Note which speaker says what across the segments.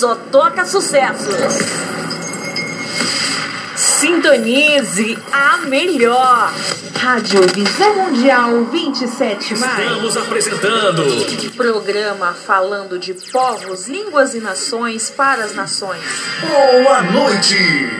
Speaker 1: só toca sucessos. Sintonize a melhor.
Speaker 2: Rádio Visão Mundial 27 mais.
Speaker 3: Estamos apresentando
Speaker 1: Programa falando de povos, línguas e nações para as nações.
Speaker 3: Boa Noite.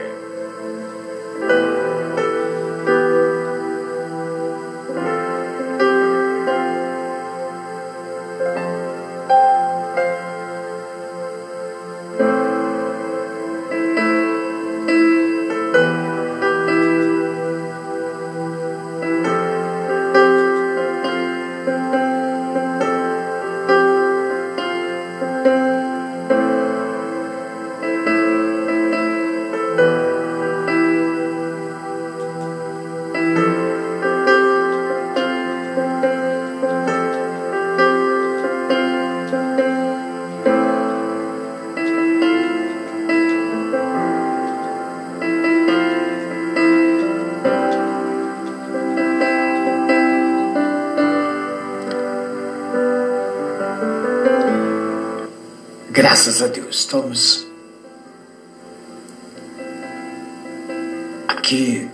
Speaker 4: Graças a Deus, estamos aqui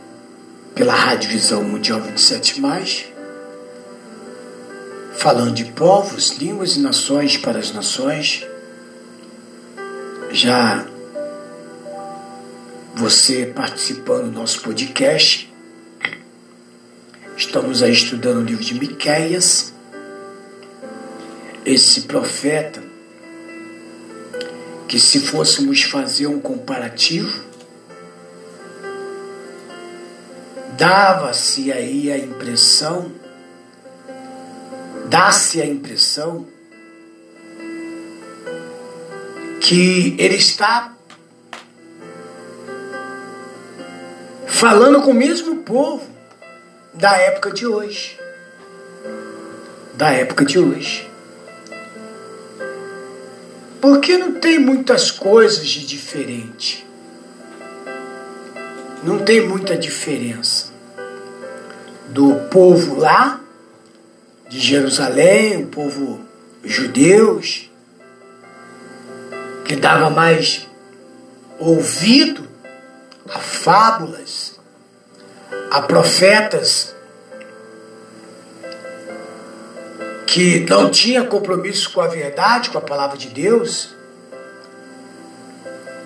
Speaker 4: pela Rádio Visão Mundial 27, falando de povos, línguas e nações para as nações. Já você participando do nosso podcast, estamos aí estudando o livro de Miqueias, esse profeta que se fôssemos fazer um comparativo, dava-se aí a impressão, dá-se a impressão que ele está falando com o mesmo povo da época de hoje. Da época de hoje. Porque não tem muitas coisas de diferente. Não tem muita diferença do povo lá, de Jerusalém, o povo judeus, que dava mais ouvido a fábulas, a profetas que não tinha compromisso com a verdade, com a palavra de Deus,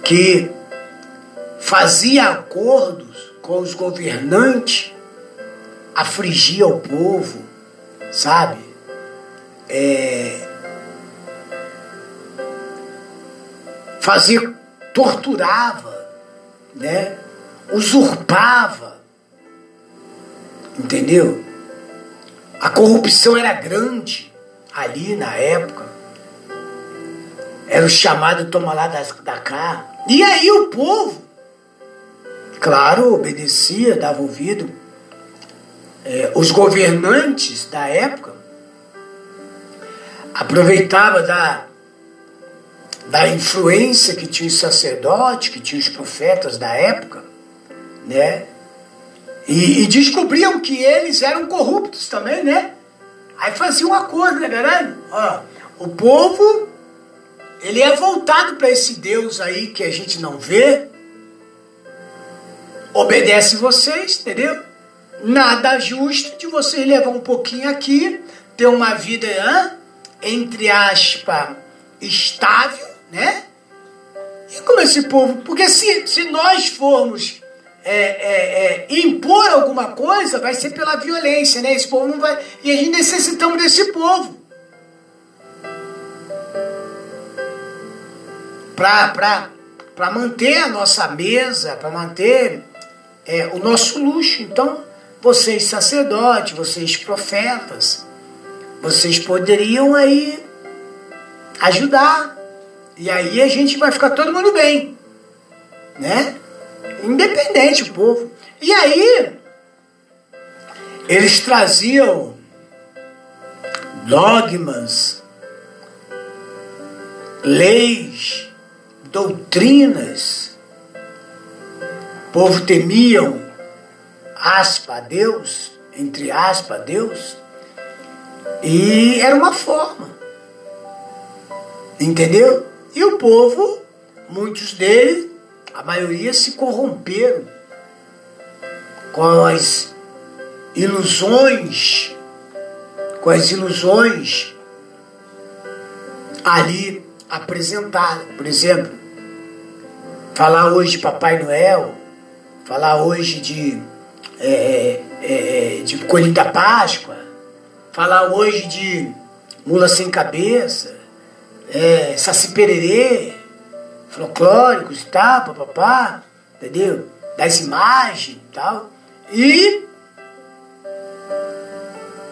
Speaker 4: que fazia acordos com os governantes, afligia o povo, sabe? É, fazia, torturava, né? Usurpava, entendeu? A corrupção era grande ali na época. Era o chamado toma lá da, da cá. E aí o povo, claro, obedecia, dava ouvido. É, os governantes da época aproveitavam da, da influência que tinha os sacerdotes, que tinha os profetas da época, né? E, e, descobriam que eles eram corruptos também, né? Aí faziam um acordo, não é verdade? Ó, o povo, ele é voltado para esse Deus aí que a gente não vê, obedece vocês, entendeu? Nada justo de vocês levar um pouquinho aqui, ter uma vida, hein, entre aspas, estável, né? E como esse povo, porque se, se nós formos é, é, é, impor alguma coisa vai ser pela violência, né? Esse povo não vai. E a gente necessitamos desse povo. Para manter a nossa mesa, para manter é, o nosso luxo. Então, vocês sacerdotes, vocês profetas, vocês poderiam aí ajudar. E aí a gente vai ficar todo mundo bem. Né? Independente o povo. E aí, eles traziam dogmas, leis, doutrinas. O povo temiam, aspa, Deus, entre aspas, a Deus. E era uma forma. Entendeu? E o povo, muitos deles, a maioria se corromperam com as ilusões, com as ilusões ali apresentadas. Por exemplo, falar hoje de Papai Noel, falar hoje de, é, é, é de Coelho da Páscoa, falar hoje de Mula Sem Cabeça, é, Saci Pererê, folclóricos e tal, papapá, entendeu? Das imagens e tal. E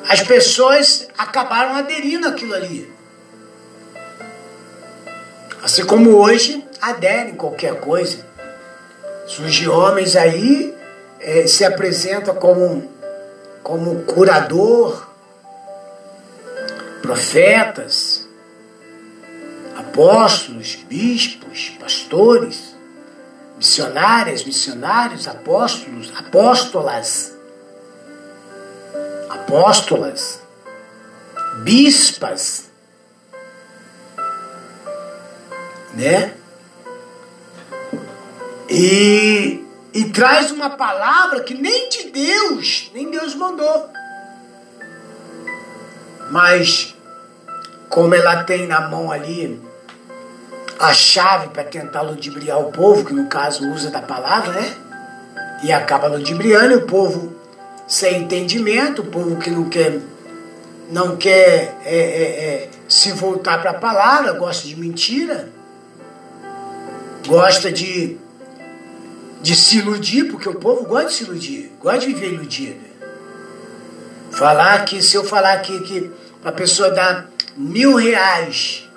Speaker 4: as pessoas acabaram aderindo àquilo ali. Assim como hoje aderem qualquer coisa. Surgem homens aí, é, se apresentam como, como curador, profetas, apóstolos, bispos, pastores, missionárias, missionários, apóstolos, apóstolas, apóstolas, bispas, né? E, e traz uma palavra que nem de Deus, nem Deus mandou. Mas como ela tem na mão ali a chave para tentar ludibriar o povo, que no caso usa da palavra, né? E acaba ludibriando o povo sem entendimento, o povo que não quer não quer é, é, é, se voltar para a palavra, gosta de mentira, gosta de, de se iludir, porque o povo gosta de se iludir, gosta de viver iludido. Falar que, se eu falar aqui que a pessoa dá mil reais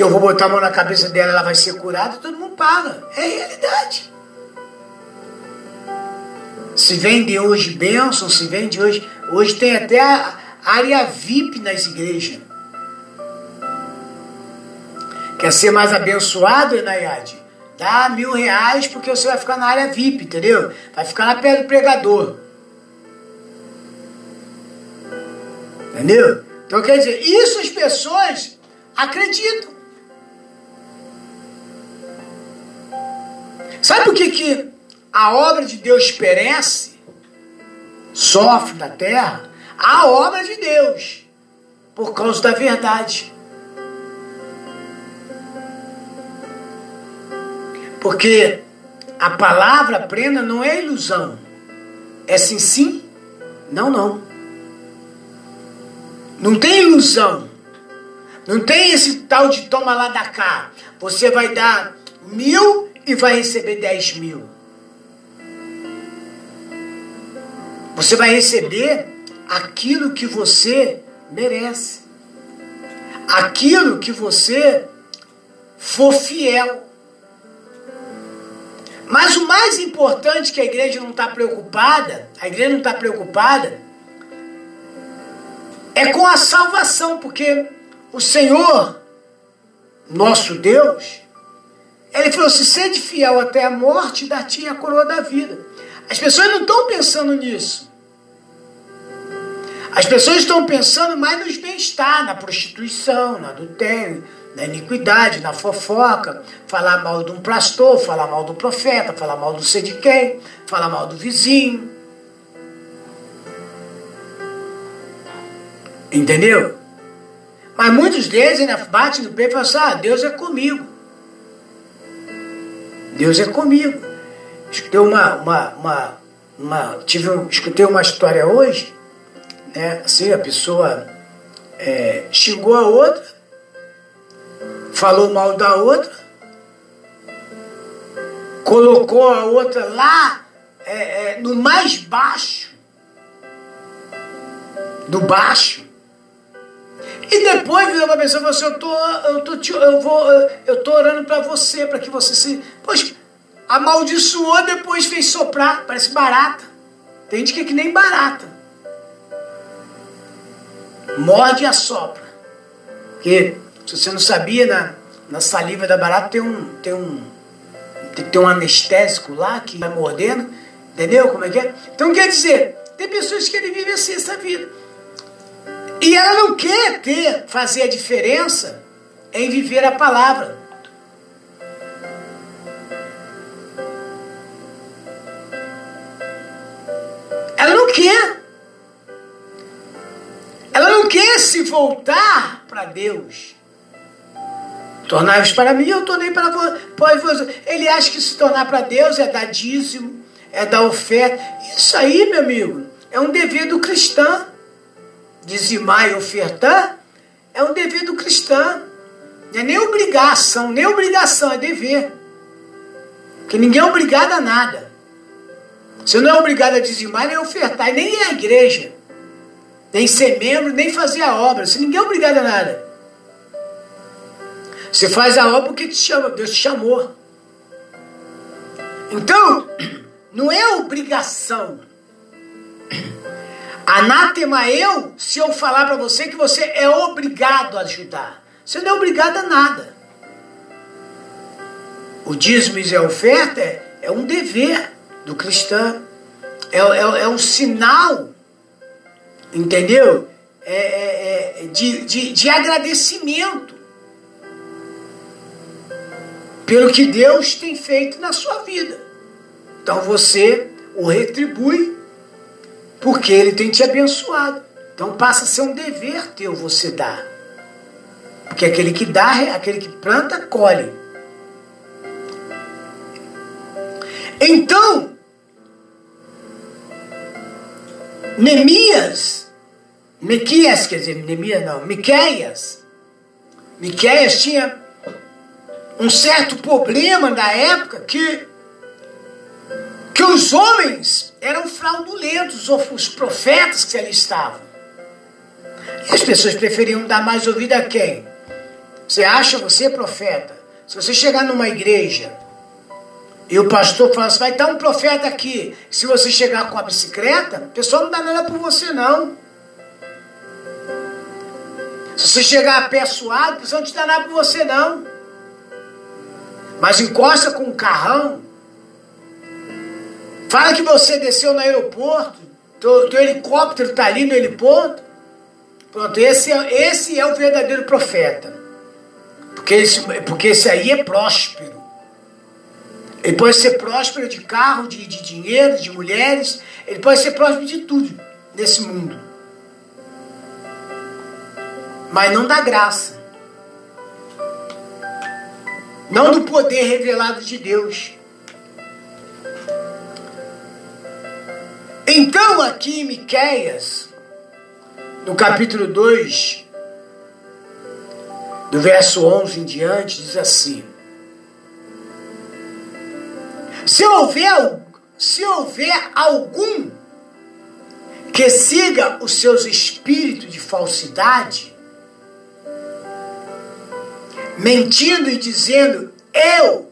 Speaker 4: que eu vou botar a mão na cabeça dela, ela vai ser curada, todo mundo paga. É realidade. Se vende hoje bênção, se vende hoje. Hoje tem até área VIP nas igrejas. Quer ser mais abençoado, Enayade? Dá mil reais porque você vai ficar na área VIP, entendeu? Vai ficar lá perto do pregador. Entendeu? Então quer dizer, isso as pessoas acreditam. Sabe por que, que a obra de Deus perece, sofre na terra? A obra de Deus, por causa da verdade. Porque a palavra prenda não é ilusão. É sim, sim, não, não. Não tem ilusão. Não tem esse tal de toma lá da cá. Você vai dar mil e vai receber dez mil. Você vai receber aquilo que você merece. Aquilo que você for fiel. Mas o mais importante que a igreja não está preocupada, a igreja não está preocupada, é com a salvação, porque o Senhor, nosso Deus, ele falou: se sede fiel até a morte, dar-te a coroa da vida. As pessoas não estão pensando nisso. As pessoas estão pensando mais nos bem-estar, na prostituição, no adultério, na iniquidade, na fofoca, falar mal de um pastor, falar mal do profeta, falar mal do sei de quem, falar mal do vizinho. Entendeu? Mas muitos deles ainda batem no peito e falam assim: ah, Deus é comigo. Deus é comigo. Escutei uma, uma, uma, uma tive, escutei uma história hoje, né? Assim, a pessoa é, xingou a outra, falou mal da outra, colocou a outra lá é, é, no mais baixo do baixo e depois virou uma pessoa e falou assim: eu tô, eu tô, eu vou, eu tô orando para você, para que você se. Poxa, amaldiçoou, depois fez soprar, parece barata. Tem gente que é que nem barata. Morde e assopra. Porque, se você não sabia, na, na saliva da barata tem um, tem um, tem, tem um anestésico lá que vai mordendo. Entendeu como é que é? Então quer dizer, tem pessoas que querem viver assim essa vida. E ela não quer ter, fazer a diferença em viver a palavra. Ela não quer. Ela não quer se voltar para Deus. Tornai-vos para mim, eu tornei para vós. Ele acha que se tornar para Deus é dar dízimo, é dar oferta. Isso aí, meu amigo, é um dever do cristão. Dizimar e ofertar é um dever do cristão. Não é nem obrigação, nem obrigação, é dever. Porque ninguém é obrigado a nada. Você não é obrigado a dizimar nem ofertar, nem a igreja, nem ser membro, nem fazer a obra. Você ninguém é obrigado a nada. Você faz a obra porque te chama, Deus te chamou. Então, não é obrigação. Anátema eu se eu falar para você que você é obrigado a ajudar. Você não é obrigado a nada. O dízimo e a oferta é, é um dever do cristão. É, é, é um sinal, entendeu? É, é, é, de, de, de agradecimento pelo que Deus tem feito na sua vida. Então você o retribui porque ele tem te abençoado. Então passa a ser um dever teu você dar. Porque aquele que dá, aquele que planta, colhe. Então, Neemias, Miquias, quer dizer, Neemias não, Miqueias, Miqueias tinha um certo problema na época que, que os homens eram fraudulentos, os profetas que ali estavam. E as pessoas preferiam dar mais ouvido a quem? Você acha você profeta? Se você chegar numa igreja e o pastor fala assim, vai estar um profeta aqui. Se você chegar com a bicicleta, o pessoal não dá nada por você, não. Se você chegar a pé suado, o pessoal não te dá nada por você, não. Mas encosta com um carrão. Fala que você desceu no aeroporto. Teu, teu helicóptero está ali no heliporto. Pronto, esse é, esse é o verdadeiro profeta. Porque esse, porque esse aí é próspero. Ele pode ser próspero de carro, de, de dinheiro, de mulheres. Ele pode ser próspero de tudo nesse mundo. Mas não da graça. Não do poder revelado de Deus. Então, aqui em Miquéias, no capítulo 2, do verso 11 em diante, diz assim: Se houver, se houver algum que siga os seus espíritos de falsidade, mentindo e dizendo: Eu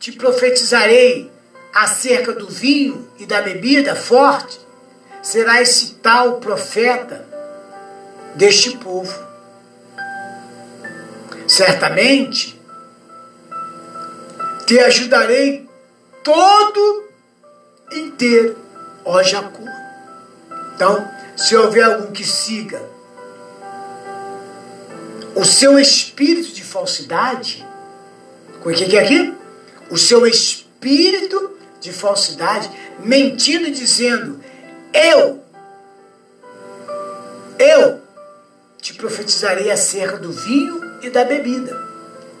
Speaker 4: te profetizarei acerca do vinho e da bebida forte, será esse tal profeta deste povo. Certamente te ajudarei todo inteiro, ó Jacó. Então, se houver algum que siga o seu espírito de falsidade, o que é aqui? O seu espírito de falsidade, mentindo e dizendo: Eu, eu te profetizarei acerca do vinho e da bebida.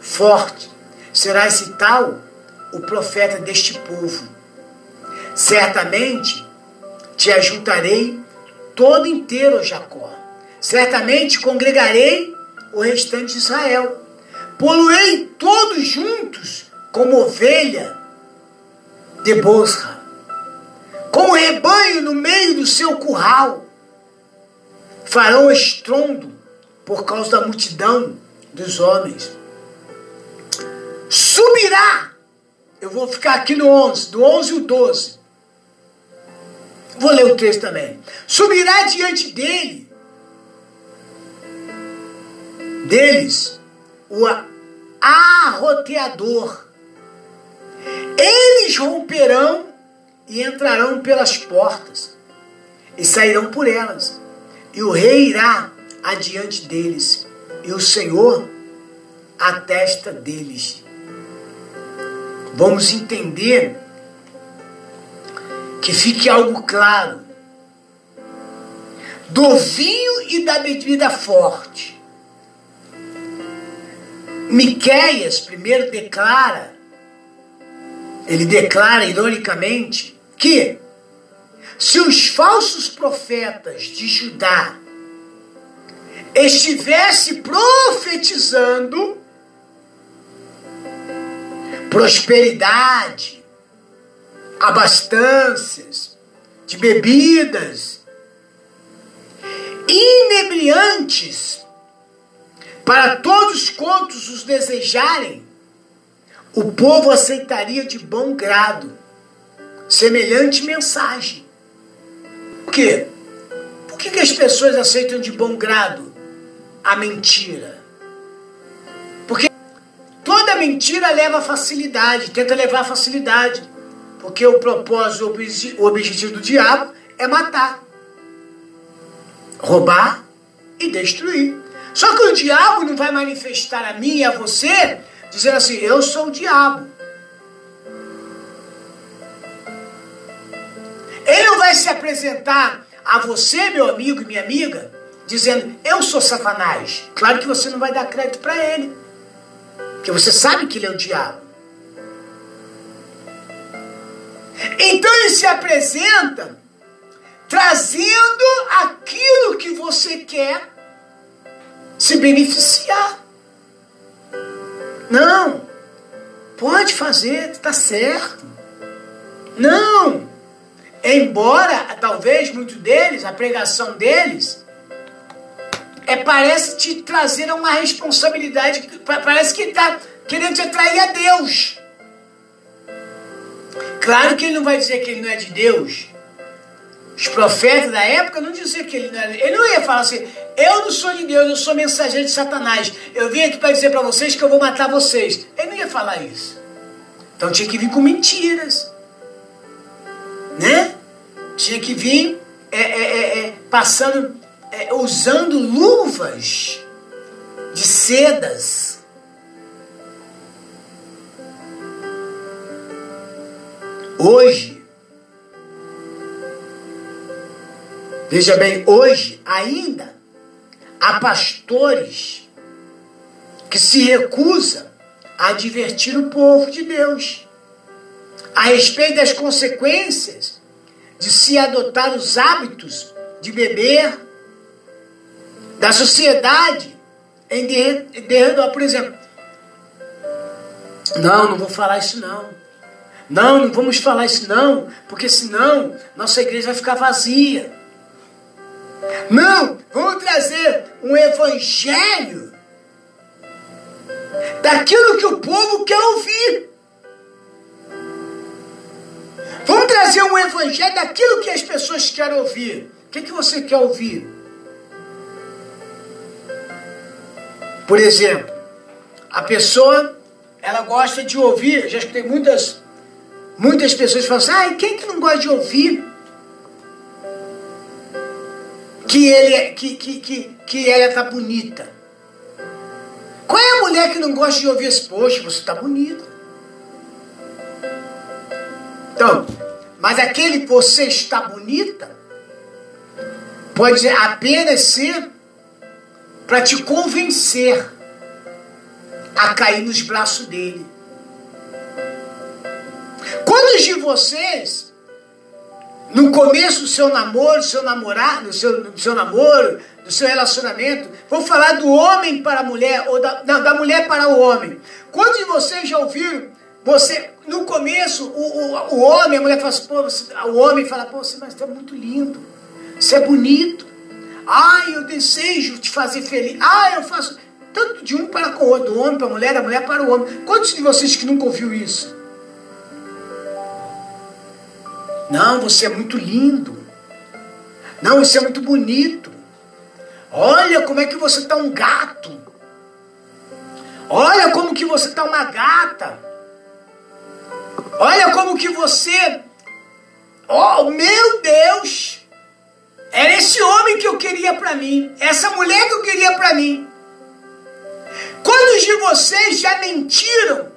Speaker 4: Forte será esse tal o profeta deste povo. Certamente te ajuntarei todo inteiro, Jacó. Certamente congregarei o restante de Israel. Poluei todos juntos como ovelha de Bosra, como rebanho no meio do seu curral. Farão estrondo por causa da multidão dos homens. Subirá eu vou ficar aqui no 11, do 11 ao 12. Vou ler o texto também. Subirá diante dele, deles, o arroteador. Eles romperão e entrarão pelas portas e sairão por elas. E o rei irá adiante deles, e o Senhor a testa deles. Vamos entender que fique algo claro. Do vinho e da bebida forte. Miqueias primeiro declara, ele declara ironicamente, que se os falsos profetas de Judá estivesse profetizando prosperidade, abastanças de bebidas, inebriantes, para todos quantos os desejarem, o povo aceitaria de bom grado semelhante mensagem. Por quê? Por que, que as pessoas aceitam de bom grado a mentira? Porque toda mentira leva facilidade, tenta levar facilidade. Porque o propósito, o objetivo do diabo é matar, roubar e destruir. Só que o diabo não vai manifestar a mim e a você dizendo assim: eu sou o diabo. Ele não vai se apresentar a você, meu amigo e minha amiga, dizendo: Eu sou Satanás. Claro que você não vai dar crédito para ele, porque você sabe que ele é o diabo. Então ele se apresenta trazendo aquilo que você quer se beneficiar. Não, pode fazer, está certo. Não, Embora, talvez, muitos deles, a pregação deles, é, parece te trazer uma responsabilidade, parece que está querendo te atrair a Deus. Claro que ele não vai dizer que ele não é de Deus. Os profetas da época não diziam que ele não era. Ele não ia falar assim: eu não sou de Deus, eu sou mensageiro de Satanás. Eu vim aqui para dizer para vocês que eu vou matar vocês. Ele não ia falar isso. Então tinha que vir com mentiras né? Tinha que vir é, é, é, é passando, é, usando luvas de sedas. Hoje, veja bem, hoje ainda há pastores que se recusam a advertir o povo de Deus a respeito das consequências de se adotar os hábitos de beber, da sociedade em derredor, por exemplo. Não, não vou falar isso não. Não, não vamos falar isso não, porque senão nossa igreja vai ficar vazia. Não, vamos trazer um evangelho daquilo que o povo quer ouvir. Vamos trazer um evangelho daquilo que as pessoas querem ouvir. O que, que você quer ouvir? Por exemplo, a pessoa, ela gosta de ouvir, já escutei muitas, muitas pessoas falando assim, ah, quem que não gosta de ouvir que, ele, que, que, que, que ela está bonita? Qual é a mulher que não gosta de ouvir esse, poxa, você está bonita? Então, mas aquele você está bonita pode apenas ser para te convencer a cair nos braços dele. Quantos de vocês, no começo do seu namoro, do seu namorado, do seu, do seu namoro, do seu relacionamento, vou falar do homem para a mulher, ou da, não, da mulher para o homem. Quantos de vocês já ouviram você, no começo, o, o, o homem, a mulher fala assim, pô, você, o homem fala, pô, você, mas você é muito lindo, você é bonito. Ai, eu desejo te fazer feliz. Ai, eu faço. Tanto de um para o outro, do homem para a mulher, da mulher para o homem. Quantos de vocês que nunca ouviu isso? Não, você é muito lindo. Não, isso é muito bonito. Olha como é que você está um gato. Olha como que você está uma gata. Olha como que você. Oh, meu Deus! Era esse homem que eu queria para mim. Essa mulher que eu queria para mim. Quantos de vocês já mentiram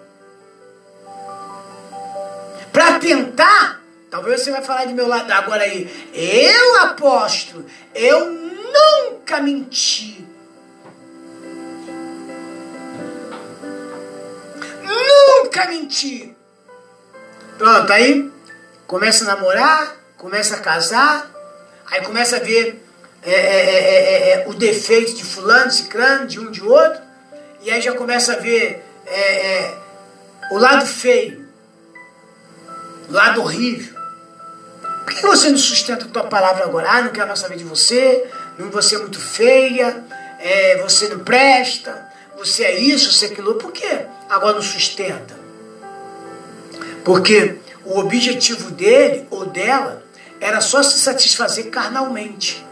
Speaker 4: para tentar? Talvez você vai falar de meu lado agora aí. Eu apóstolo, eu nunca menti. Nunca menti. Pronto, aí começa a namorar, começa a casar, aí começa a ver é, é, é, o defeito de fulano, de ciclano, de um, de outro, e aí já começa a ver o lado feio, o lado horrível. Por que você não sustenta a tua palavra agora? Ah, não quero mais saber de você, você é muito feia, você não presta, você é isso, você é aquilo. Por que agora não sustenta? Porque o objetivo dele ou dela era só se satisfazer carnalmente.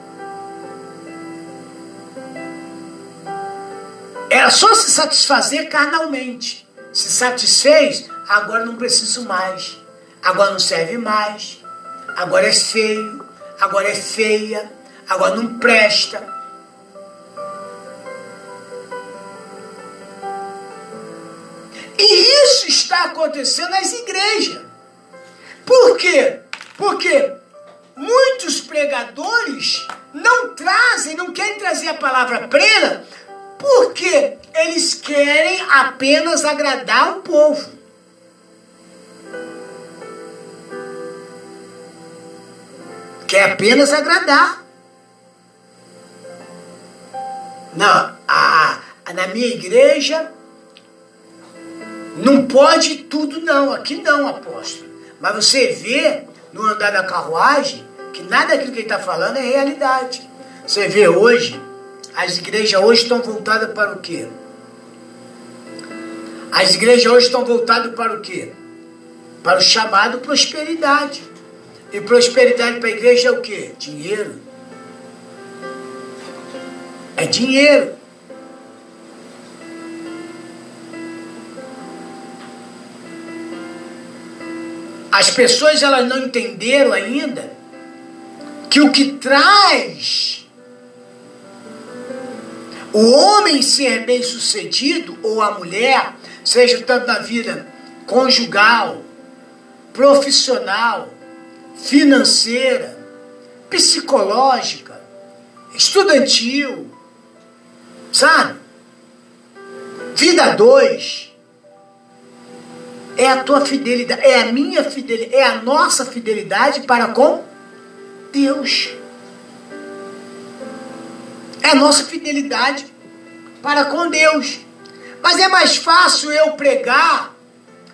Speaker 4: Era só se satisfazer carnalmente. Se satisfez, agora não preciso mais. Agora não serve mais. Agora é feio. Agora é feia. Agora não presta. E isso está acontecendo nas igrejas. Por quê? Porque muitos pregadores não trazem, não querem trazer a palavra plena, porque eles querem apenas agradar o povo. Quer apenas agradar. Não, a, a, na minha igreja não pode tudo não, aqui não, apóstolo. Mas você vê no andar da carruagem que nada daquilo que ele está falando é realidade. Você vê hoje, as igrejas hoje estão voltadas para o quê? As igrejas hoje estão voltadas para o quê? Para o chamado prosperidade. E prosperidade para a igreja é o quê? Dinheiro. É dinheiro. As pessoas elas não entenderam ainda que o que traz o homem ser bem sucedido ou a mulher, seja tanto na vida conjugal, profissional, financeira, psicológica, estudantil, sabe? Vida dois é a tua fidelidade, é a minha fidelidade, é a nossa fidelidade para com Deus. É a nossa fidelidade para com Deus. Mas é mais fácil eu pregar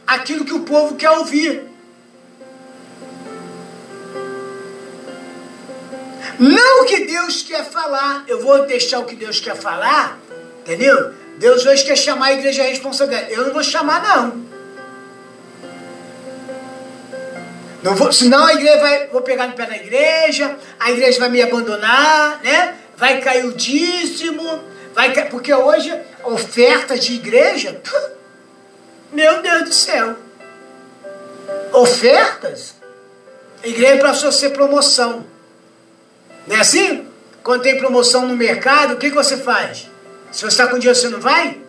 Speaker 4: aquilo que o povo quer ouvir. Não o que Deus quer falar. Eu vou deixar o que Deus quer falar, entendeu? Deus hoje quer chamar a igreja a responsabilidade. Eu não vou chamar, não. Não vou, senão a igreja vai, vou pegar no pé da igreja, a igreja vai me abandonar, né? Vai cair o dízimo, vai porque hoje ofertas de igreja, meu Deus do céu. Ofertas? A igreja passou a ser promoção. Não é assim? Quando tem promoção no mercado, o que, que você faz? Se você está com dinheiro, você não vai?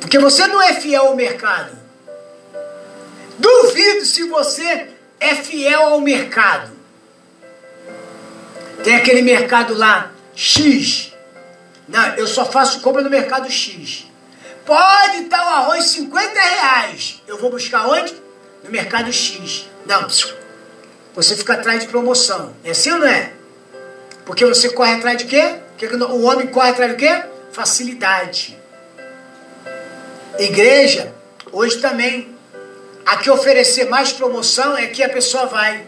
Speaker 4: Porque você não é fiel ao mercado. Duvido se você é fiel ao mercado. Tem aquele mercado lá, X. Não, eu só faço compra no mercado X. Pode estar o arroz 50 reais. Eu vou buscar onde? No mercado X. Não, você fica atrás de promoção. É assim ou não é? Porque você corre atrás de quê? O homem corre atrás de quê? Facilidade. Igreja, hoje também a que oferecer mais promoção é que a pessoa vai.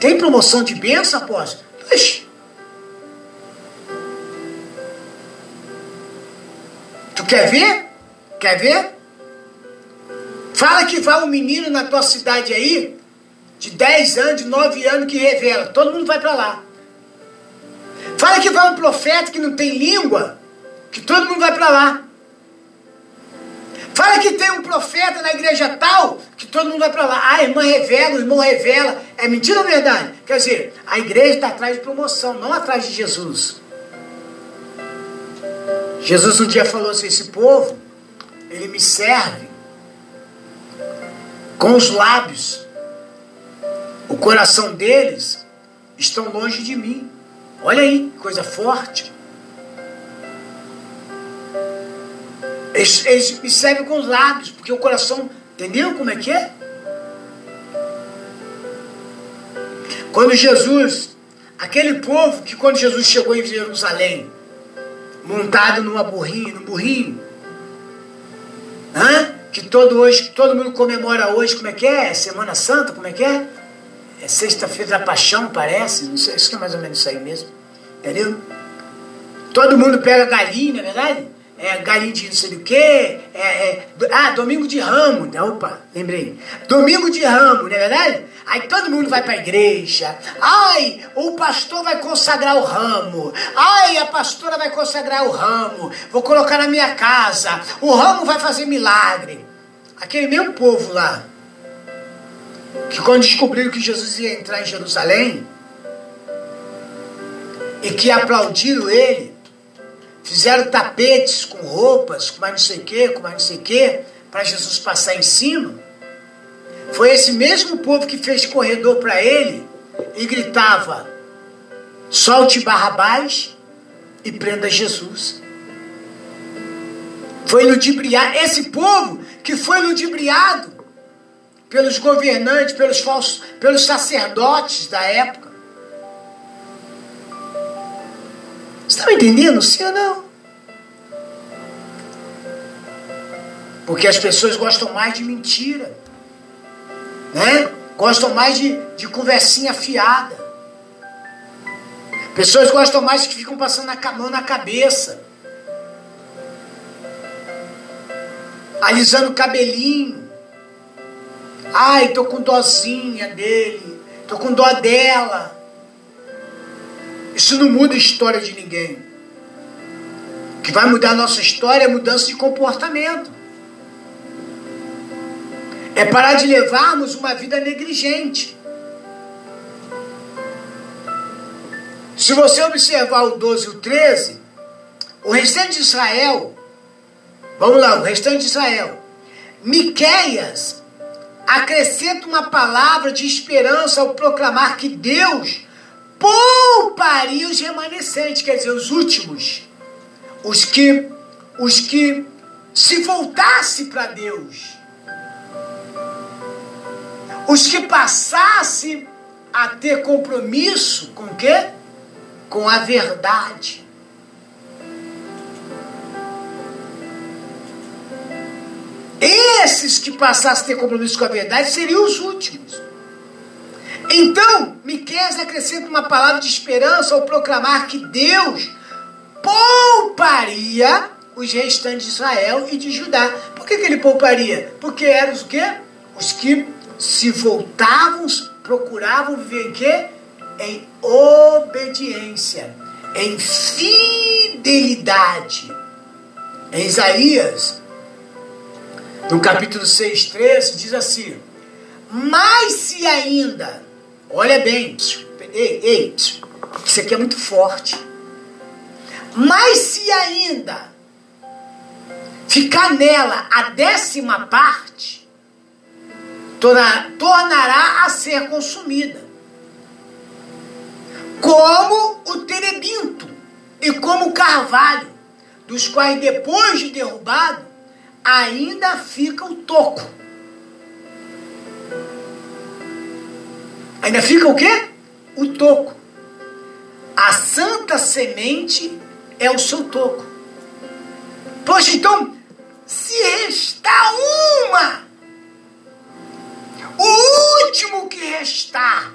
Speaker 4: Tem promoção de benção, apóstolo? Tu quer ver? Quer ver? Fala que vai um menino na tua cidade aí, de 10 anos, de 9 anos que revela. Todo mundo vai para lá. Fala que vai um profeta que não tem língua, que todo mundo vai para lá. Fala que tem um profeta na igreja tal, que todo mundo vai para lá. Ah, a irmã revela, o irmão revela. É mentira ou verdade? Quer dizer, a igreja está atrás de promoção, não atrás de Jesus. Jesus um dia falou assim: esse povo, ele me serve com os lábios. O coração deles estão longe de mim. Olha aí, coisa forte. Eles, eles me servem com os lábios, porque o coração, entendeu como é que é? Quando Jesus, aquele povo que quando Jesus chegou em Jerusalém, montado numa burrinho, num burrinho, hã? que todo hoje, todo mundo comemora hoje, como é que é? Semana Santa, como é que é? É sexta-feira da paixão, parece, não sei, isso que é mais ou menos isso aí mesmo, entendeu? Todo mundo pega galinha, não é verdade? é, galinha de não sei o quê, é, é, ah, domingo de ramo, né? opa, lembrei, domingo de ramo, não é verdade? Aí todo mundo vai para a igreja, ai, o pastor vai consagrar o ramo, ai, a pastora vai consagrar o ramo, vou colocar na minha casa, o ramo vai fazer milagre. Aquele mesmo povo lá, que quando descobriram que Jesus ia entrar em Jerusalém, e que aplaudiram ele, Fizeram tapetes com roupas, com mais não sei o que, com mais não sei o que, para Jesus passar em cima. Foi esse mesmo povo que fez corredor para ele e gritava: solte Barrabás e prenda Jesus. Foi ludibriado, esse povo que foi ludibriado pelos governantes, pelos falsos, pelos sacerdotes da época. Você está entendendo? Sim ou não? Porque as pessoas gostam mais de mentira. Né? Gostam mais de, de conversinha fiada. Pessoas gostam mais que ficam passando a mão na cabeça. Alisando o cabelinho. Ai, tô com dozinha dele. Tô com dó dela. Isso não muda a história de ninguém. O que vai mudar a nossa história é mudança de comportamento. É parar de levarmos uma vida negligente. Se você observar o 12 e o 13, o restante de Israel, vamos lá, o restante de Israel, Miqueias acrescenta uma palavra de esperança ao proclamar que Deus pouparia os remanescentes, quer dizer, os últimos, os que, os que se voltasse para Deus, os que passassem a ter compromisso com o quê? Com a verdade. Esses que passassem a ter compromisso com a verdade seriam os últimos. Então, Miqueias acrescenta uma palavra de esperança ao proclamar que Deus pouparia os restantes de Israel e de Judá. Por que, que ele pouparia? Porque eram os quê? Os que se voltavam, procuravam viver quê? Em obediência, em fidelidade. Em Isaías, no capítulo 6, 13, diz assim: Mas se ainda Olha bem, ei, ei, isso aqui é muito forte. Mas se ainda ficar nela a décima parte, tornará a ser consumida. Como o terebinto e como o carvalho, dos quais depois de derrubado, ainda fica o toco Ainda fica o quê? O toco. A santa semente é o seu toco. Poxa, então, se restar uma, o último que restar,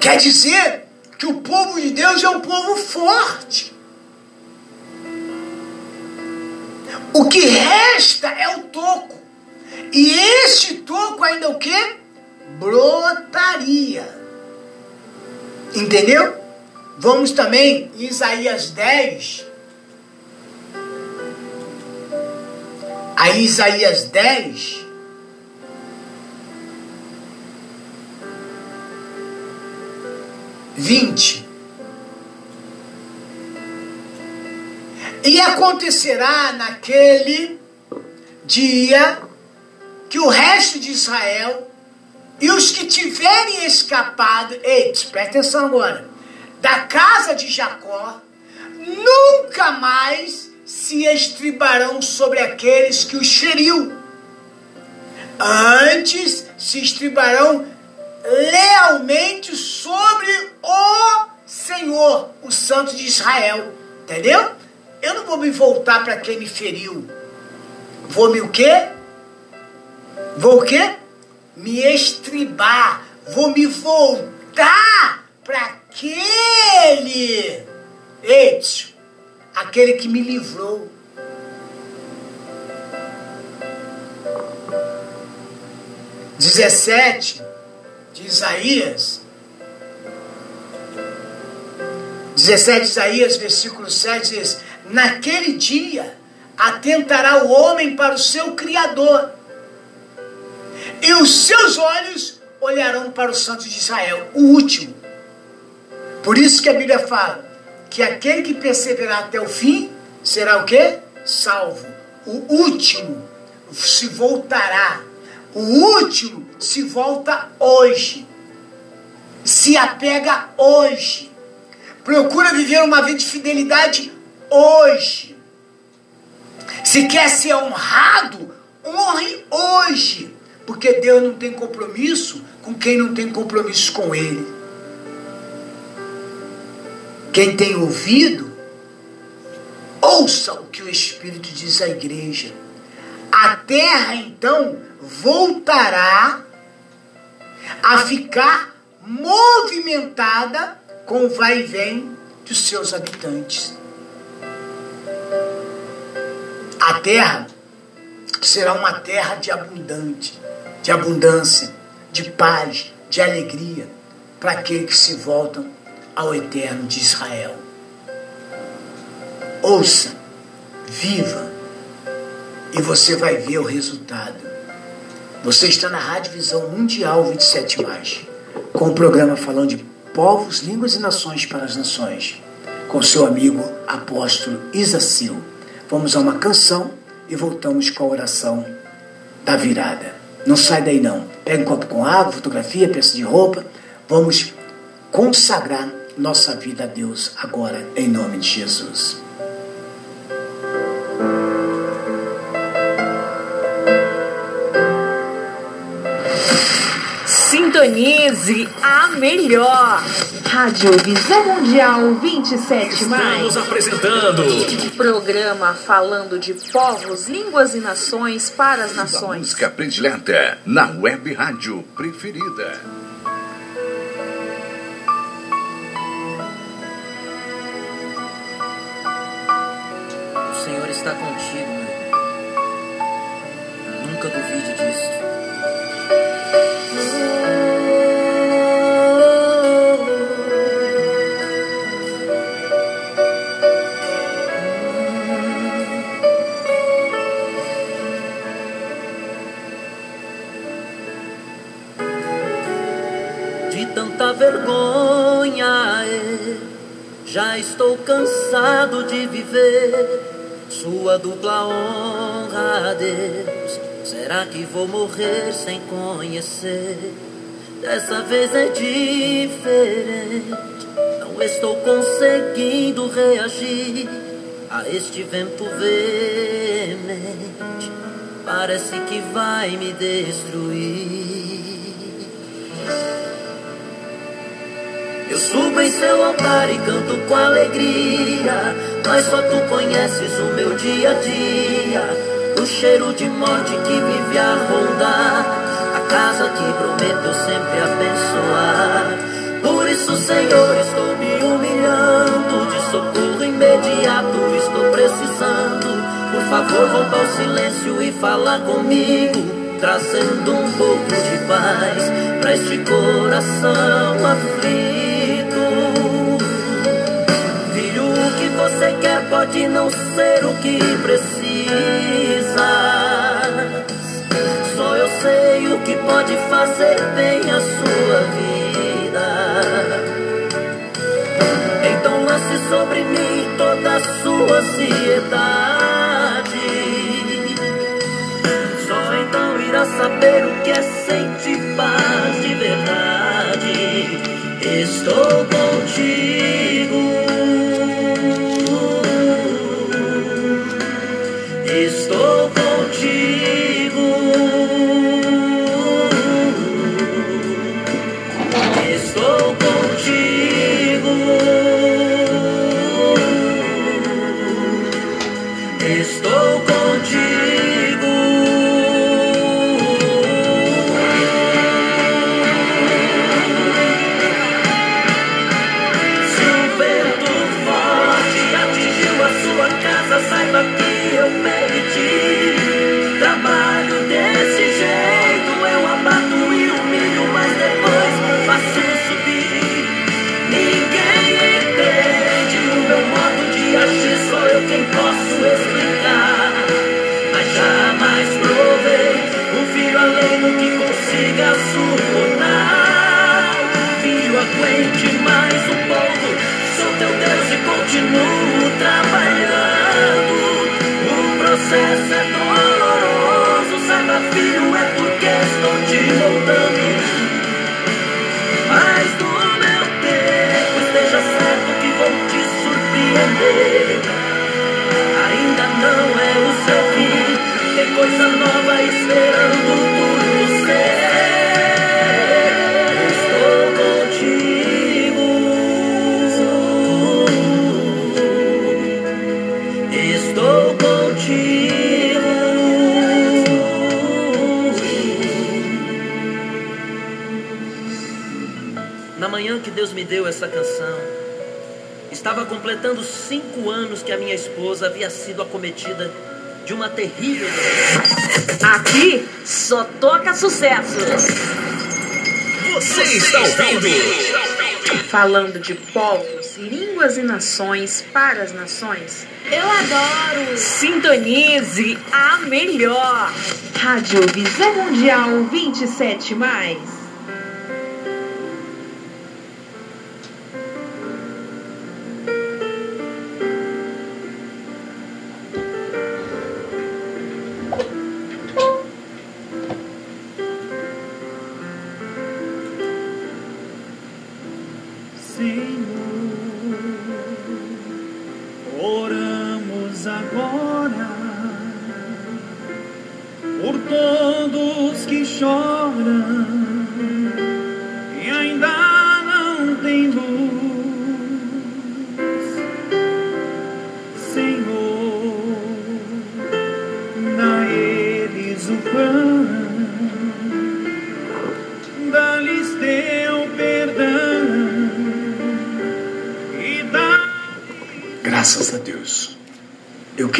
Speaker 4: quer dizer que o povo de Deus é um povo forte. O que resta é o toco. E este toco ainda o que? Brotaria. Entendeu? Vamos também em Isaías 10. Aí Isaías 10. Vinte. E acontecerá naquele dia que o resto de Israel e os que tiverem escapado, ei, presta atenção agora, da casa de Jacó, nunca mais se estribarão sobre aqueles que os feriu. Antes se estribarão lealmente sobre o Senhor, o Santo de Israel. Entendeu? Eu não vou me voltar para quem me feriu. Vou me o quê? Vou o quê? Me estribar. Vou me voltar para aquele. Eita, aquele que me livrou. Dezessete de Isaías. 17 de Isaías, versículo 7 diz: Naquele dia atentará o homem para o seu Criador, e os seus olhos olharão para o Santo de Israel, o último. Por isso que a Bíblia fala que aquele que perseverar até o fim será o quê? Salvo. O último se voltará. O último se volta hoje. Se apega hoje. Procura viver uma vida de fidelidade hoje. Se quer ser honrado, honre hoje. Porque Deus não tem compromisso com quem não tem compromisso com Ele. Quem tem ouvido, ouça o que o Espírito diz à igreja. A terra então voltará a ficar movimentada com o vai e vem dos seus habitantes. A terra será uma terra de abundante, de abundância, de paz, de alegria para aqueles que se voltam ao eterno de Israel. Ouça, viva e você vai ver o resultado. Você está na Rádio Visão Mundial 27 mais, com o programa falando de povos, línguas e nações para as nações, com seu amigo apóstolo Isacil. Vamos a uma canção e voltamos com a oração da virada. Não sai daí não. Pega um copo com água, fotografia, peça de roupa. Vamos consagrar nossa vida a Deus agora, em nome de Jesus.
Speaker 1: Sintonize a melhor.
Speaker 2: Rádio Visão Mundial 27
Speaker 3: Estamos apresentando
Speaker 1: Programa falando de povos, línguas e nações para as nações.
Speaker 5: música predileta na web rádio preferida.
Speaker 6: O Senhor está contigo. Nunca duvide disso. Já estou cansado de viver sua dupla honra a Deus. Será que vou morrer sem conhecer? Dessa vez é diferente. Não estou conseguindo reagir a este vento veemente. Parece que vai me destruir. Eu subo em seu altar e canto com alegria. Mas só tu conheces o meu dia a dia. O cheiro de morte que vive a rondar. A casa que prometeu sempre abençoar. Por isso, Senhor, estou me humilhando. De socorro imediato estou precisando. Por favor, rompa o silêncio e fala comigo. trazendo um pouco de paz para este coração aflito. Quer pode não ser o que precisa. Só eu sei o que pode fazer bem a sua vida. Então lance sobre mim toda a sua ansiedade. Só então irá saber o que é sentir paz de verdade. Estou contigo. Continuo trabalhando. O processo é doloroso, saiba, filho, é porque estou te moldando. Mas no meu tempo esteja certo que vou te surpreender. Ainda não é o seu fim, tem coisa nova esperando por me deu essa canção, estava completando cinco anos que a minha esposa havia sido acometida de uma terrível doença.
Speaker 1: Aqui só toca sucesso.
Speaker 5: Você está ouvindo?
Speaker 1: Falando de povos, línguas e nações para as nações.
Speaker 2: Eu adoro!
Speaker 1: Sintonize a melhor.
Speaker 2: Rádio Visão Mundial 27 mais.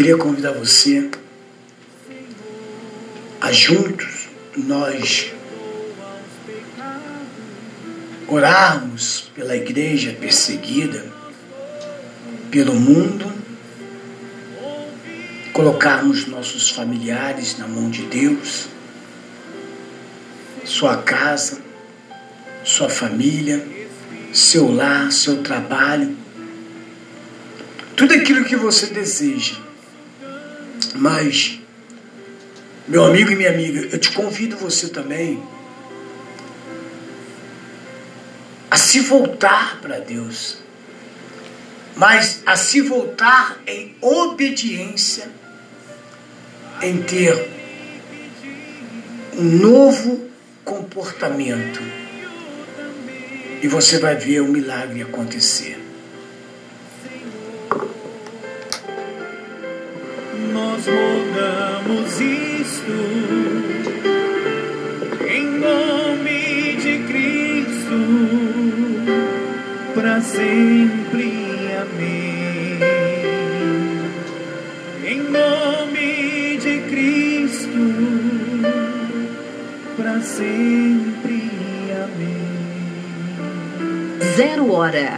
Speaker 4: Queria convidar você a juntos nós orarmos pela igreja perseguida, pelo mundo, colocarmos nossos familiares na mão de Deus, sua casa, sua família, seu lar, seu trabalho, tudo aquilo que você deseja. Mas, meu amigo e minha amiga, eu te convido você também a se voltar para Deus, mas a se voltar em obediência, em ter um novo comportamento. E você vai ver o milagre acontecer.
Speaker 7: Nós rogamos isto em nome de Cristo, para sempre. Amém. Em nome de Cristo, sempre. Amém.
Speaker 2: Zero hora.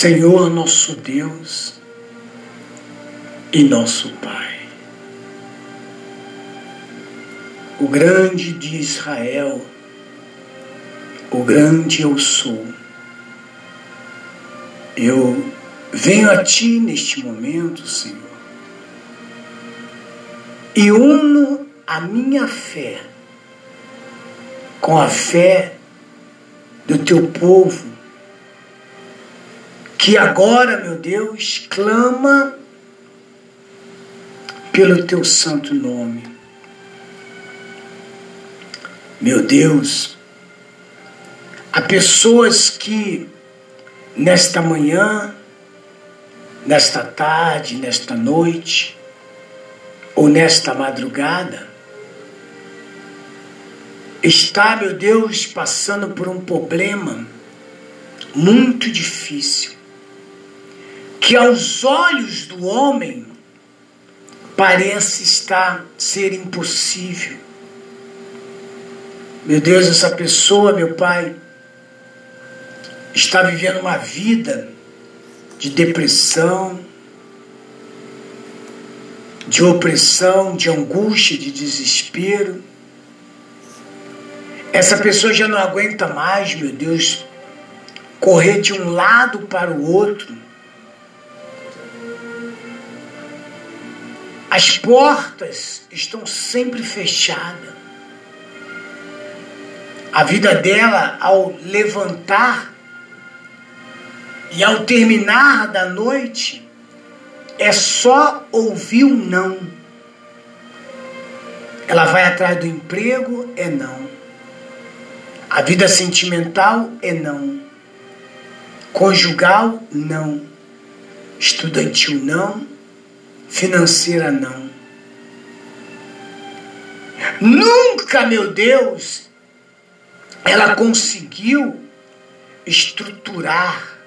Speaker 4: Senhor nosso Deus e nosso Pai, o grande de Israel, o grande eu sou. Eu venho a Ti neste momento, Senhor, e uno a minha fé com a fé do Teu povo que agora, meu Deus, clama pelo teu santo nome. Meu Deus, há pessoas que nesta manhã, nesta tarde, nesta noite, ou nesta madrugada, está, meu Deus, passando por um problema muito difícil que aos olhos do homem parece estar ser impossível. Meu Deus, essa pessoa, meu Pai, está vivendo uma vida de depressão, de opressão, de angústia, de desespero. Essa pessoa já não aguenta mais, meu Deus, correr de um lado para o outro As portas estão sempre fechadas. A vida dela, ao levantar e ao terminar da noite, é só ouvir um não. Ela vai atrás do emprego, é não. A vida sentimental é não. Conjugal, não. Estudantil, não financeira não. Nunca, meu Deus, ela conseguiu estruturar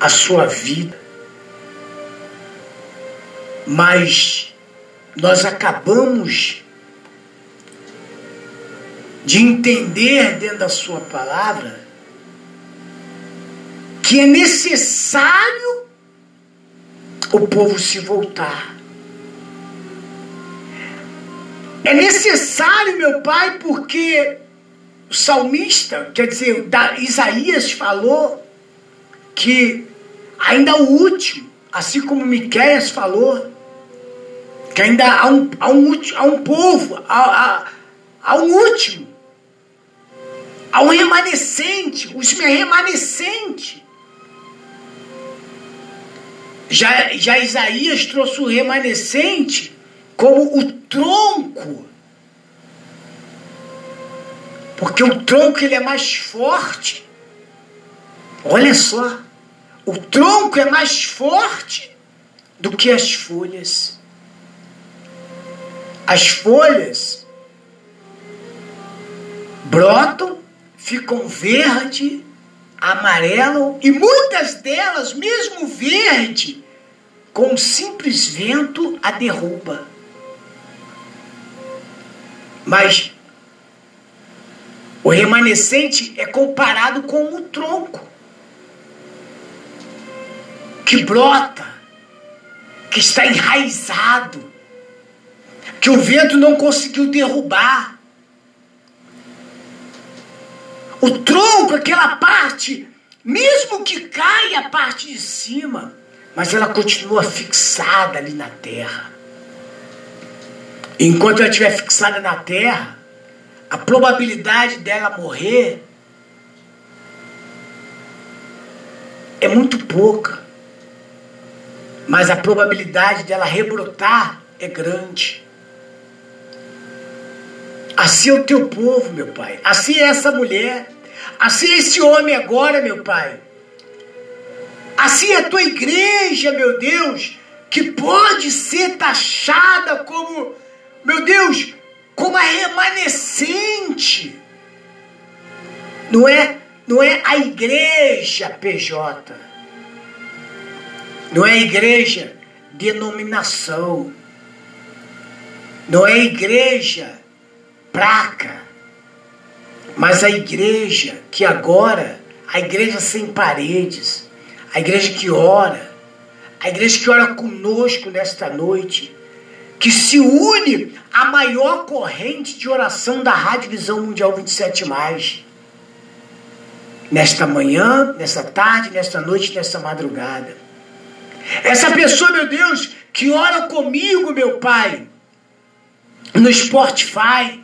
Speaker 4: a sua vida. Mas nós acabamos de entender dentro da sua palavra que é necessário o povo se voltar. É necessário, meu pai, porque o salmista, quer dizer, Isaías falou que ainda o último, assim como Miquéias falou, que ainda há um, há um, há um povo, há, há, há um último, há um remanescente, o último é remanescente. Já, já Isaías trouxe o remanescente como o tronco. Porque o tronco ele é mais forte. Olha só. O tronco é mais forte do que as folhas. As folhas brotam, ficam verde, amarelam e muitas delas, mesmo verde, com um simples vento a derruba. Mas o remanescente é comparado com o tronco que brota, que está enraizado, que o vento não conseguiu derrubar. O tronco, aquela parte, mesmo que caia a parte de cima, mas ela continua fixada ali na terra. Enquanto ela estiver fixada na terra, a probabilidade dela morrer é muito pouca. Mas a probabilidade dela rebrotar é grande. Assim é o teu povo, meu pai. Assim é essa mulher. Assim é esse homem agora, meu pai. Assim é a tua igreja, meu Deus, que pode ser taxada como, meu Deus, como a remanescente. Não é, não é a igreja PJ. Não é a igreja denominação. Não é a igreja placa. Mas a igreja que agora, a igreja sem paredes, a igreja que ora, a igreja que ora conosco nesta noite, que se une à maior corrente de oração da Rádio Visão Mundial 27 mais. Nesta manhã, nesta tarde, nesta noite, nesta madrugada. Essa pessoa, meu Deus, que ora comigo, meu Pai, no Spotify,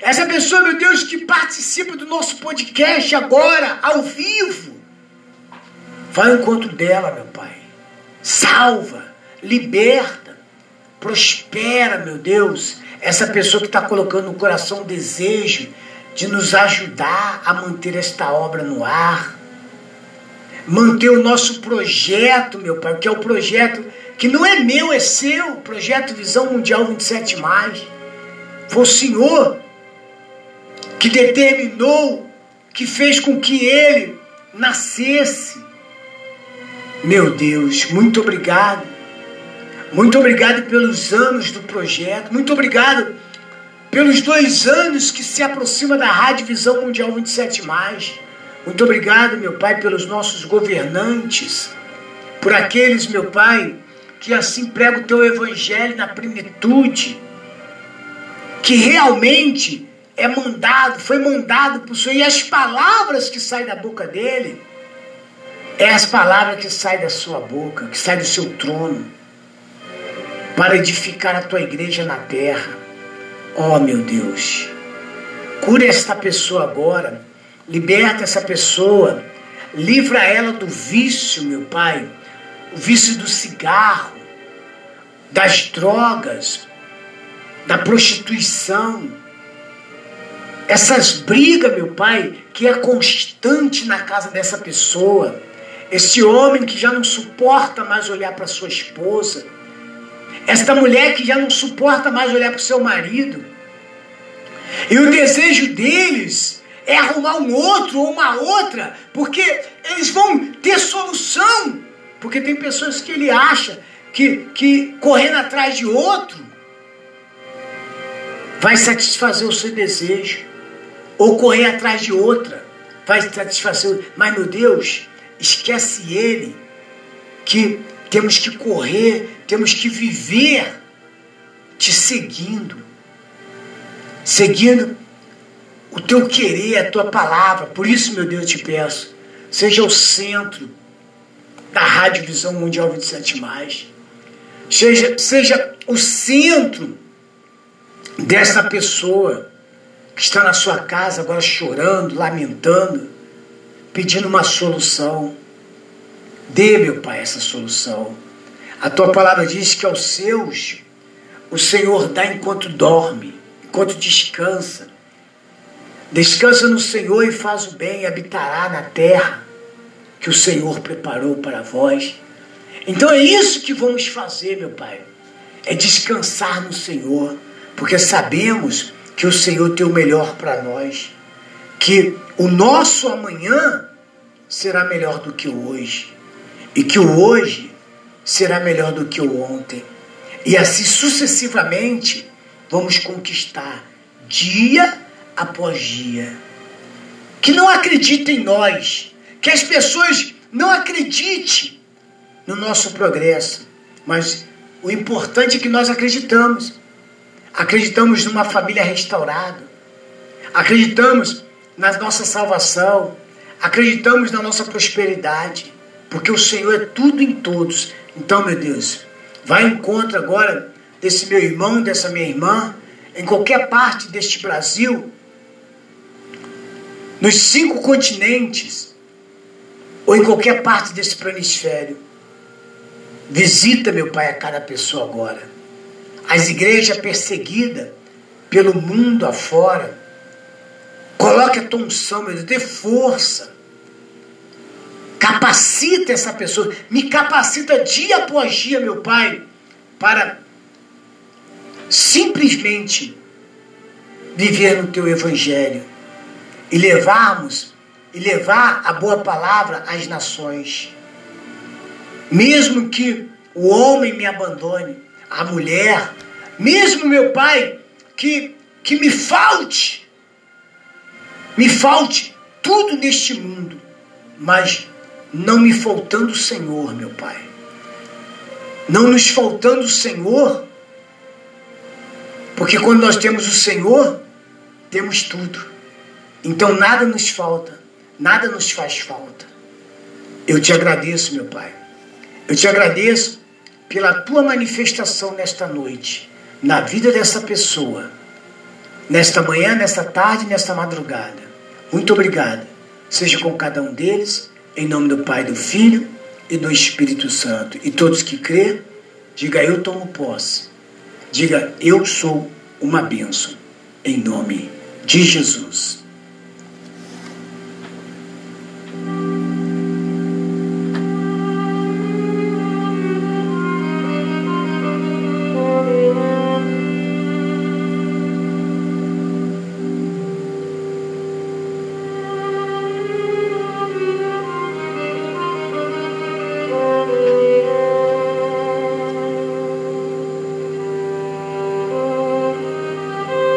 Speaker 4: essa pessoa, meu Deus, que participa do nosso podcast agora, ao vivo. Vai ao encontro dela, meu Pai. Salva, liberta, prospera, meu Deus. Essa pessoa que está colocando no coração o desejo de nos ajudar a manter esta obra no ar. Manter o nosso projeto, meu Pai, que é o projeto que não é meu, é seu, projeto Visão Mundial 27. Foi o Senhor que determinou, que fez com que ele nascesse. Meu Deus, muito obrigado. Muito obrigado pelos anos do projeto. Muito obrigado pelos dois anos que se aproxima da Rádio Visão Mundial 27. Muito obrigado, meu Pai, pelos nossos governantes, por aqueles, meu Pai, que assim pregam o teu evangelho na plenitude, que realmente é mandado, foi mandado por Senhor, e as palavras que saem da boca dele é as palavras que saem da sua boca, que saem do seu trono, para edificar a tua igreja na terra. Oh meu Deus, cura esta pessoa agora, liberta essa pessoa, livra ela do vício, meu Pai, o vício do cigarro, das drogas, da prostituição essas brigas, meu pai, que é constante na casa dessa pessoa. Esse homem que já não suporta mais olhar para sua esposa. Esta mulher que já não suporta mais olhar para o seu marido. E o desejo deles é arrumar um outro ou uma outra, porque eles vão ter solução. Porque tem pessoas que ele acha que, que correndo atrás de outro vai satisfazer o seu desejo ou correr atrás de outra, vai satisfazer. Mas, meu Deus, esquece ele que temos que correr, temos que viver te seguindo, seguindo o teu querer, a tua palavra. Por isso, meu Deus, eu te peço, seja o centro da Rádio Visão Mundial 27. Seja, seja o centro dessa pessoa que está na sua casa agora chorando, lamentando, pedindo uma solução. Dê, meu Pai, essa solução. A tua palavra diz que aos seus o Senhor dá enquanto dorme, enquanto descansa. Descansa no Senhor e faz o bem, e habitará na terra que o Senhor preparou para vós. Então é isso que vamos fazer, meu Pai. É descansar no Senhor, porque sabemos que o Senhor tem o melhor para nós, que o nosso amanhã será melhor do que o hoje, e que o hoje será melhor do que o ontem. E assim sucessivamente vamos conquistar dia após dia. Que não acredite em nós, que as pessoas não acreditem no nosso progresso, mas o importante é que nós acreditamos. Acreditamos numa família restaurada. Acreditamos na nossa salvação. Acreditamos na nossa prosperidade. Porque o Senhor é tudo em todos. Então, meu Deus, vai em encontro agora desse meu irmão, dessa minha irmã, em qualquer parte deste Brasil, nos cinco continentes, ou em qualquer parte desse planisfério. Visita, meu Pai, a cada pessoa agora. As igrejas perseguidas pelo mundo afora. Coloque a tua unção, meu Deus, dê força. Capacita essa pessoa, me capacita dia após dia, meu Pai, para simplesmente viver no teu evangelho e levarmos e levar a boa palavra às nações. Mesmo que o homem me abandone, a mulher, mesmo meu pai, que, que me falte, me falte tudo neste mundo, mas não me faltando o Senhor, meu pai. Não nos faltando o Senhor, porque quando nós temos o Senhor, temos tudo. Então nada nos falta, nada nos faz falta. Eu te agradeço, meu Pai. Eu te agradeço pela tua manifestação nesta noite, na vida dessa pessoa, nesta manhã, nesta tarde, nesta madrugada. Muito obrigado. Seja com cada um deles, em nome do Pai, do Filho e do Espírito Santo. E todos que crê, diga eu tomo posse. Diga eu sou uma bênção, em nome de Jesus.